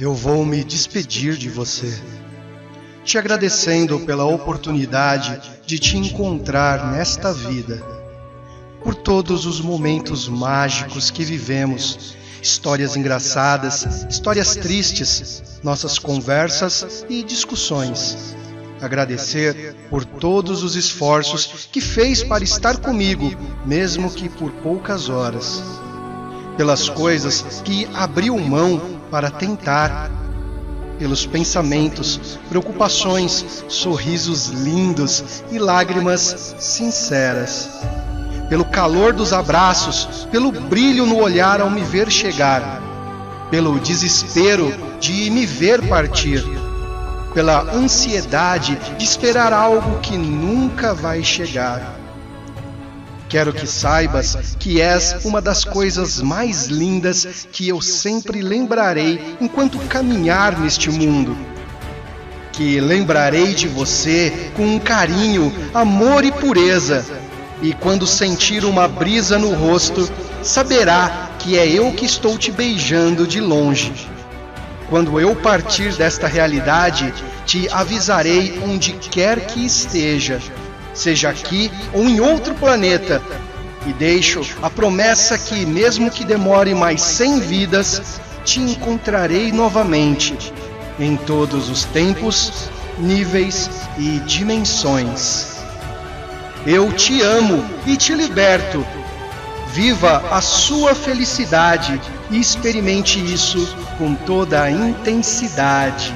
eu vou me despedir de você, te agradecendo pela oportunidade de te encontrar nesta vida, por todos os momentos mágicos que vivemos, histórias engraçadas, histórias tristes, nossas conversas e discussões. Agradecer por todos os esforços que fez para estar comigo, mesmo que por poucas horas. Pelas coisas que abriu mão para tentar, pelos pensamentos, preocupações, sorrisos lindos e lágrimas sinceras, pelo calor dos abraços, pelo brilho no olhar ao me ver chegar, pelo desespero de me ver partir, pela ansiedade de esperar algo que nunca vai chegar Quero que saibas que és uma das coisas mais lindas que eu sempre lembrarei enquanto caminhar neste mundo. Que lembrarei de você com um carinho, amor e pureza. E quando sentir uma brisa no rosto, saberá que é eu que estou te beijando de longe. Quando eu partir desta realidade, te avisarei onde quer que esteja seja aqui ou em outro planeta. E deixo a promessa que, mesmo que demore mais cem vidas, te encontrarei novamente, em todos os tempos, níveis e dimensões. Eu te amo e te liberto. Viva a sua felicidade e experimente isso com toda a intensidade.